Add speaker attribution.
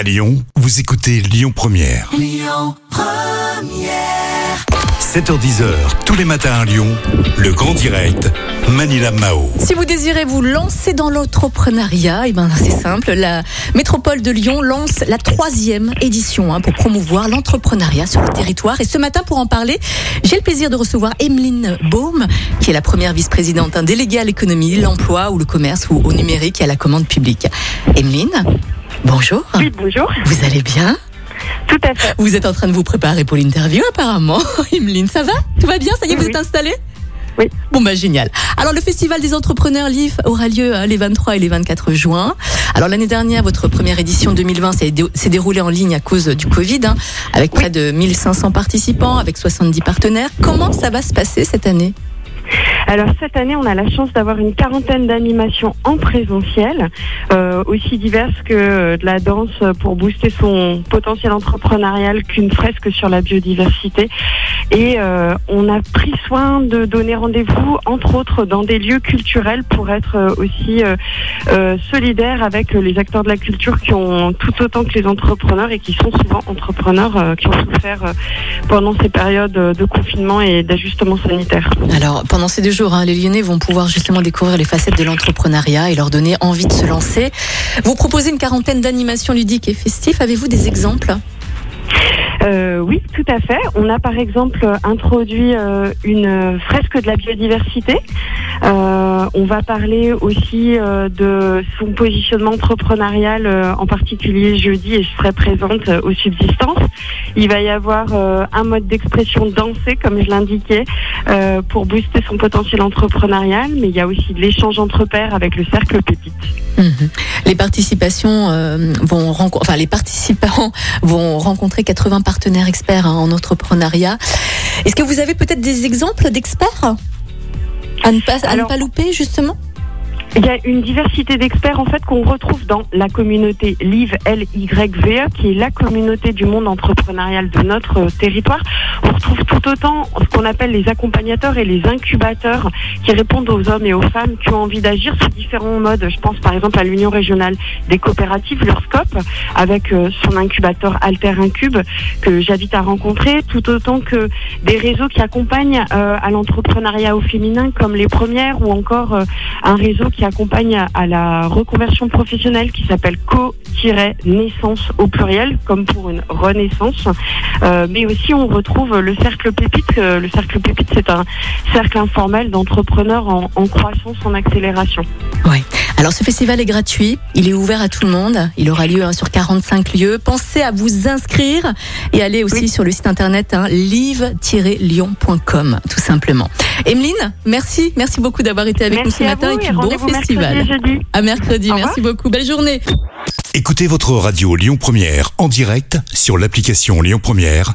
Speaker 1: À Lyon, vous écoutez Lyon Première. 7h10h, tous les matins à Lyon, le grand direct, Manila Mao.
Speaker 2: Si vous désirez vous lancer dans l'entrepreneuriat, eh ben c'est simple. La métropole de Lyon lance la troisième édition hein, pour promouvoir l'entrepreneuriat sur le territoire. Et ce matin, pour en parler, j'ai le plaisir de recevoir Emeline Baum, qui est la première vice-présidente hein, déléguée à l'économie, l'emploi ou le commerce ou au numérique et à la commande publique. Emeline, bonjour.
Speaker 3: Oui, bonjour.
Speaker 2: Vous allez bien?
Speaker 3: Tout à fait.
Speaker 2: Vous êtes en train de vous préparer pour l'interview apparemment. Emeline, ça va? Tout va bien? Ça y est, vous
Speaker 3: Oui.
Speaker 2: êtes installée?
Speaker 3: Oui.
Speaker 2: Bon bah génial. Alors le festival des entrepreneurs LIF aura lieu euh, les 23 et les 24 juin. Alors l'année dernière, votre première édition 2020 s'est dé- s'est déroulée en ligne à cause du Covid, hein, avec près de 1500 participants, avec 70 partenaires. Comment ça va se passer cette année?
Speaker 3: Alors cette année, on a la chance d'avoir une quarantaine d'animations en présentiel, euh, aussi diverses que euh, de la danse pour booster son potentiel entrepreneurial qu'une fresque sur la biodiversité. Et euh, on a pris soin de donner rendez-vous, entre autres, dans des lieux culturels pour être euh, aussi euh, solidaires avec les acteurs de la culture qui ont tout autant que les entrepreneurs et qui sont souvent entrepreneurs euh, qui ont souffert euh, pendant ces périodes euh, de confinement et d'ajustement sanitaire.
Speaker 2: Alors pendant ces deux jours, hein, les Lyonnais vont pouvoir justement découvrir les facettes de l'entrepreneuriat et leur donner envie de se lancer. Vous proposez une quarantaine d'animations ludiques et festives. Avez-vous des exemples?
Speaker 3: Euh, oui, tout à fait. On a par exemple introduit euh, une fresque de la biodiversité. Euh, on va parler aussi euh, de son positionnement entrepreneurial, euh, en particulier jeudi, et je serai présente euh, aux subsistances. Il va y avoir un mode d'expression dansé, comme je l'indiquais, pour booster son potentiel entrepreneurial, mais il y a aussi de l'échange entre pairs avec le cercle Pépite.
Speaker 2: Mhm. Les participations vont enfin les participants vont rencontrer 80 partenaires experts hein, en entrepreneuriat. Est-ce que vous avez peut-être des exemples d'experts? À ne pas à ne pas louper justement
Speaker 3: Il y a une diversité d'experts en fait qu'on retrouve dans la communauté LIVE LYVE qui est la communauté du monde entrepreneurial de notre euh, territoire. On retrouve tout autant ce qu'on appelle les accompagnateurs et les incubateurs qui répondent aux hommes et aux femmes qui ont envie d'agir sous différents modes. Je pense par exemple à l'Union régionale des coopératives, leur scope, avec euh, son incubateur Alter Incube que j'invite à rencontrer, tout autant que des réseaux qui accompagnent euh, à l'entrepreneuriat au féminin comme les premières ou encore euh, un réseau qui accompagne à- la reconversion professionnelle qui s'appelle Co-naissance au pluriel, comme pour une renaissance. Mais aussi, on retrouve le cercle Pépite. Euh, Le cercle Pépite, c'est un cercle informel d'entrepreneurs en, en croissance, en accélération.
Speaker 2: Oui. Alors ce festival est gratuit, il est ouvert à tout le monde, il aura lieu hein, sur 45 lieux. Pensez à vous inscrire et allez aussi
Speaker 3: Oui.
Speaker 2: sur le site internet hein, live-lyon.com tout simplement. Emeline, merci, merci beaucoup d'avoir été avec nous ce matin et puis
Speaker 3: et
Speaker 2: bon
Speaker 3: mercredi
Speaker 2: festival.
Speaker 3: jeudi.
Speaker 2: À mercredi,
Speaker 3: Au
Speaker 2: merci beaucoup. Belle journée.
Speaker 1: Écoutez votre radio Lyon Première en direct sur l'application Lyon Première,